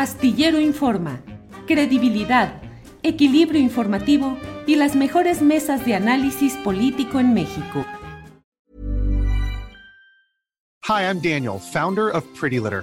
Astillero Informa, credibilidad, equilibrio informativo y las mejores mesas de análisis político en México. Hi, I'm Daniel, founder of Pretty Litter.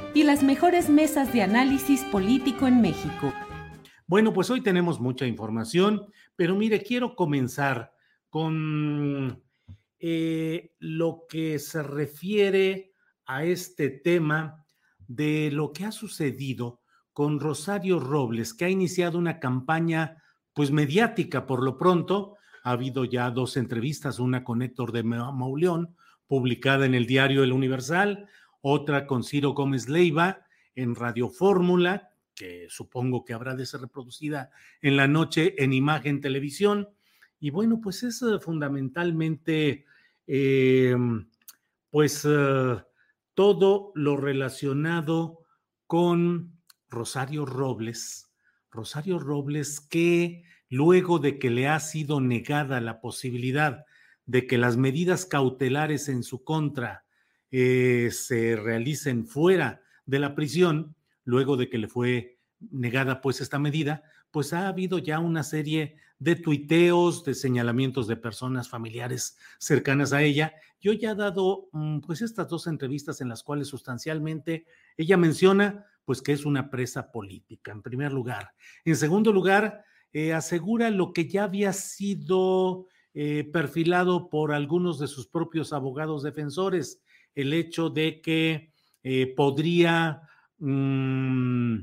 y las mejores mesas de análisis político en México. Bueno, pues hoy tenemos mucha información, pero mire, quiero comenzar con eh, lo que se refiere a este tema de lo que ha sucedido con Rosario Robles, que ha iniciado una campaña pues mediática por lo pronto. Ha habido ya dos entrevistas, una con Héctor de Mauleón, publicada en el diario El Universal, otra con Ciro Gómez Leiva en Radio Fórmula, que supongo que habrá de ser reproducida en la noche en imagen televisión. Y bueno, pues es eh, fundamentalmente, eh, pues, eh, todo lo relacionado con Rosario Robles. Rosario Robles que luego de que le ha sido negada la posibilidad de que las medidas cautelares en su contra eh, se realicen fuera de la prisión, luego de que le fue negada pues esta medida, pues ha habido ya una serie de tuiteos, de señalamientos de personas familiares cercanas a ella. Yo ya he dado mm, pues estas dos entrevistas en las cuales sustancialmente ella menciona pues que es una presa política, en primer lugar. En segundo lugar, eh, asegura lo que ya había sido eh, perfilado por algunos de sus propios abogados defensores, el hecho de que eh, podría mm,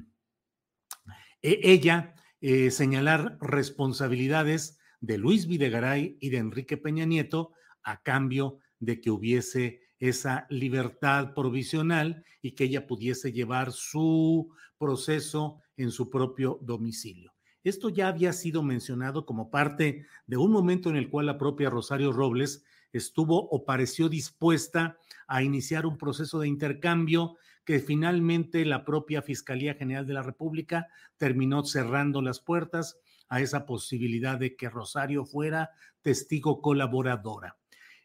e-, ella eh, señalar responsabilidades de Luis Videgaray y de Enrique Peña Nieto a cambio de que hubiese esa libertad provisional y que ella pudiese llevar su proceso en su propio domicilio. Esto ya había sido mencionado como parte de un momento en el cual la propia Rosario Robles estuvo o pareció dispuesta a iniciar un proceso de intercambio que finalmente la propia Fiscalía General de la República terminó cerrando las puertas a esa posibilidad de que Rosario fuera testigo colaboradora.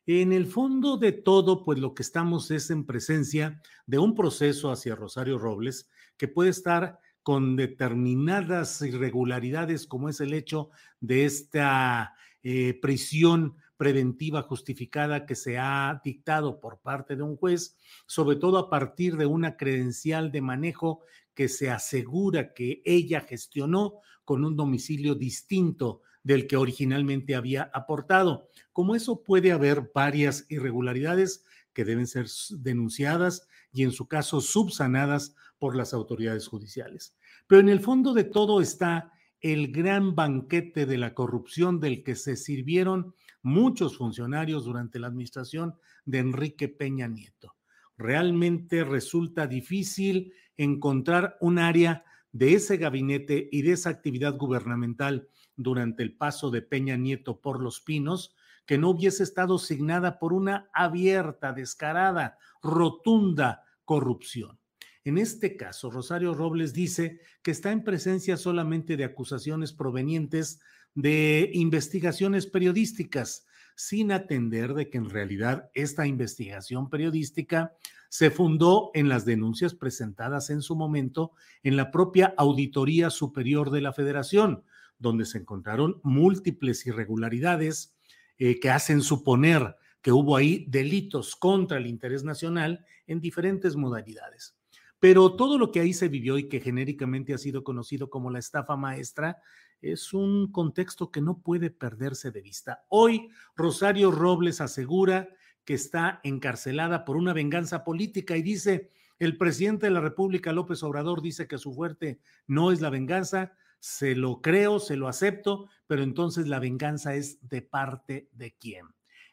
En el fondo de todo, pues lo que estamos es en presencia de un proceso hacia Rosario Robles que puede estar con determinadas irregularidades, como es el hecho de esta eh, prisión preventiva justificada que se ha dictado por parte de un juez, sobre todo a partir de una credencial de manejo que se asegura que ella gestionó con un domicilio distinto del que originalmente había aportado. Como eso puede haber varias irregularidades que deben ser denunciadas y en su caso subsanadas por las autoridades judiciales. Pero en el fondo de todo está el gran banquete de la corrupción del que se sirvieron muchos funcionarios durante la administración de Enrique Peña Nieto. Realmente resulta difícil encontrar un área de ese gabinete y de esa actividad gubernamental durante el paso de Peña Nieto por los pinos que no hubiese estado signada por una abierta, descarada, rotunda corrupción. En este caso, Rosario Robles dice que está en presencia solamente de acusaciones provenientes de investigaciones periodísticas, sin atender de que en realidad esta investigación periodística se fundó en las denuncias presentadas en su momento en la propia Auditoría Superior de la Federación, donde se encontraron múltiples irregularidades eh, que hacen suponer que hubo ahí delitos contra el interés nacional en diferentes modalidades. Pero todo lo que ahí se vivió y que genéricamente ha sido conocido como la estafa maestra es un contexto que no puede perderse de vista. Hoy Rosario Robles asegura que está encarcelada por una venganza política y dice, el presidente de la República, López Obrador, dice que su fuerte no es la venganza, se lo creo, se lo acepto, pero entonces la venganza es de parte de quién.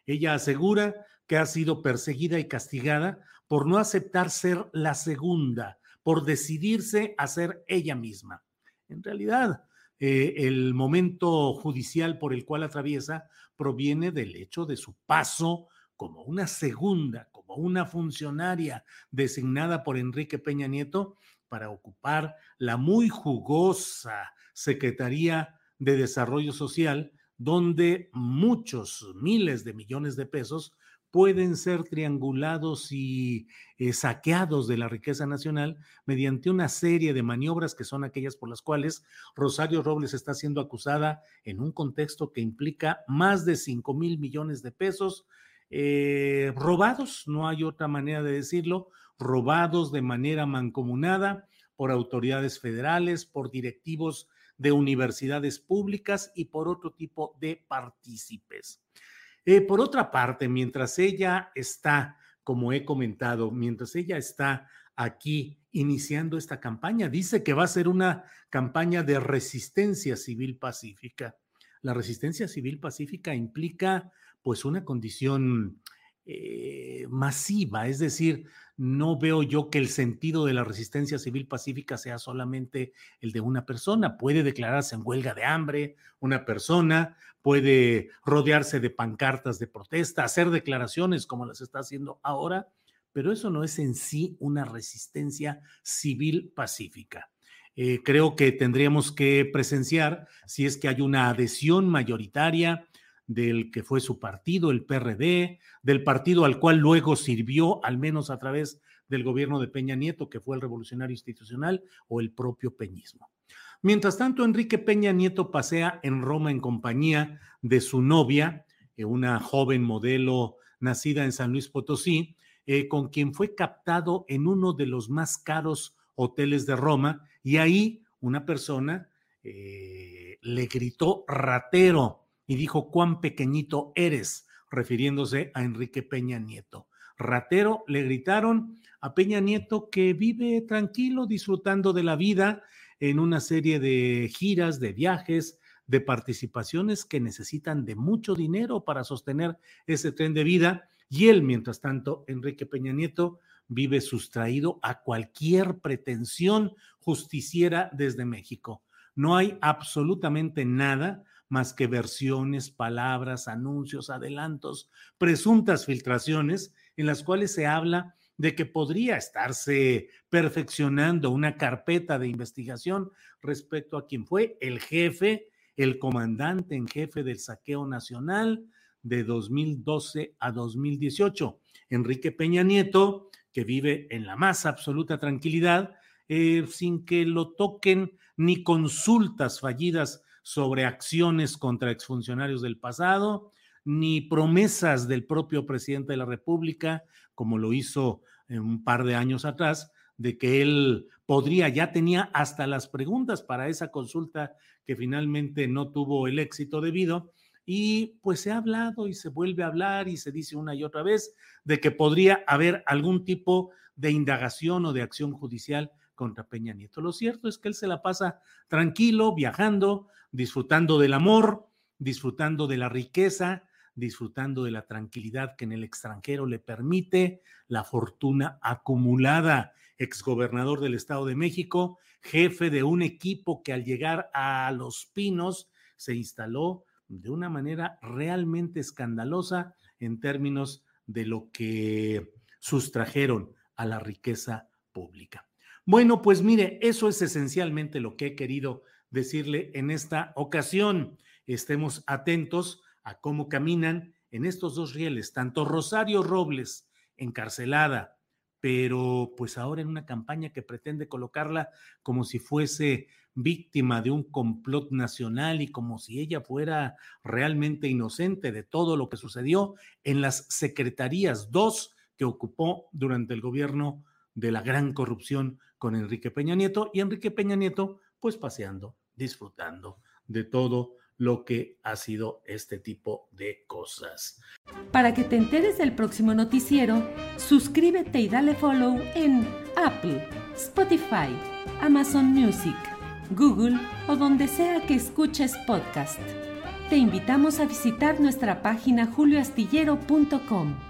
Ella asegura que ha sido perseguida y castigada por no aceptar ser la segunda, por decidirse a ser ella misma. En realidad, eh, el momento judicial por el cual atraviesa proviene del hecho de su paso como una segunda, como una funcionaria designada por Enrique Peña Nieto para ocupar la muy jugosa Secretaría de Desarrollo Social, donde muchos miles de millones de pesos pueden ser triangulados y eh, saqueados de la riqueza nacional mediante una serie de maniobras que son aquellas por las cuales Rosario Robles está siendo acusada en un contexto que implica más de 5 mil millones de pesos eh, robados, no hay otra manera de decirlo, robados de manera mancomunada por autoridades federales, por directivos de universidades públicas y por otro tipo de partícipes. Eh, por otra parte, mientras ella está, como he comentado, mientras ella está aquí iniciando esta campaña, dice que va a ser una campaña de resistencia civil pacífica. La resistencia civil pacífica implica pues una condición eh, masiva, es decir, no veo yo que el sentido de la resistencia civil pacífica sea solamente el de una persona. Puede declararse en huelga de hambre una persona, puede rodearse de pancartas de protesta, hacer declaraciones como las está haciendo ahora, pero eso no es en sí una resistencia civil pacífica. Eh, creo que tendríamos que presenciar si es que hay una adhesión mayoritaria del que fue su partido, el PRD, del partido al cual luego sirvió, al menos a través del gobierno de Peña Nieto, que fue el revolucionario institucional, o el propio peñismo. Mientras tanto, Enrique Peña Nieto pasea en Roma en compañía de su novia, eh, una joven modelo nacida en San Luis Potosí, eh, con quien fue captado en uno de los más caros hoteles de Roma, y ahí una persona eh, le gritó ratero y dijo cuán pequeñito eres, refiriéndose a Enrique Peña Nieto. Ratero le gritaron a Peña Nieto que vive tranquilo, disfrutando de la vida en una serie de giras, de viajes, de participaciones que necesitan de mucho dinero para sostener ese tren de vida. Y él, mientras tanto, Enrique Peña Nieto, vive sustraído a cualquier pretensión justiciera desde México. No hay absolutamente nada más que versiones, palabras, anuncios, adelantos, presuntas filtraciones en las cuales se habla de que podría estarse perfeccionando una carpeta de investigación respecto a quien fue el jefe, el comandante en jefe del saqueo nacional de 2012 a 2018. Enrique Peña Nieto, que vive en la más absoluta tranquilidad, eh, sin que lo toquen ni consultas fallidas sobre acciones contra exfuncionarios del pasado, ni promesas del propio presidente de la República, como lo hizo un par de años atrás, de que él podría, ya tenía hasta las preguntas para esa consulta que finalmente no tuvo el éxito debido. Y pues se ha hablado y se vuelve a hablar y se dice una y otra vez de que podría haber algún tipo de indagación o de acción judicial contra Peña Nieto. Lo cierto es que él se la pasa tranquilo, viajando, disfrutando del amor, disfrutando de la riqueza, disfrutando de la tranquilidad que en el extranjero le permite la fortuna acumulada. Exgobernador del Estado de México, jefe de un equipo que al llegar a Los Pinos se instaló de una manera realmente escandalosa en términos de lo que sustrajeron a la riqueza pública. Bueno, pues mire, eso es esencialmente lo que he querido decirle en esta ocasión. Estemos atentos a cómo caminan en estos dos rieles, tanto Rosario Robles, encarcelada pero pues ahora en una campaña que pretende colocarla como si fuese víctima de un complot nacional y como si ella fuera realmente inocente de todo lo que sucedió en las secretarías dos que ocupó durante el gobierno de la gran corrupción con Enrique Peña Nieto y Enrique Peña Nieto pues paseando, disfrutando de todo lo que ha sido este tipo de cosas. Para que te enteres del próximo noticiero, suscríbete y dale follow en Apple, Spotify, Amazon Music, Google o donde sea que escuches podcast. Te invitamos a visitar nuestra página julioastillero.com.